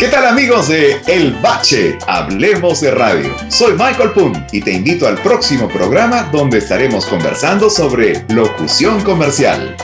¿Qué tal amigos de El Bache? Hablemos de radio. Soy Michael Poon y te invito al próximo programa donde estaremos conversando sobre locución comercial.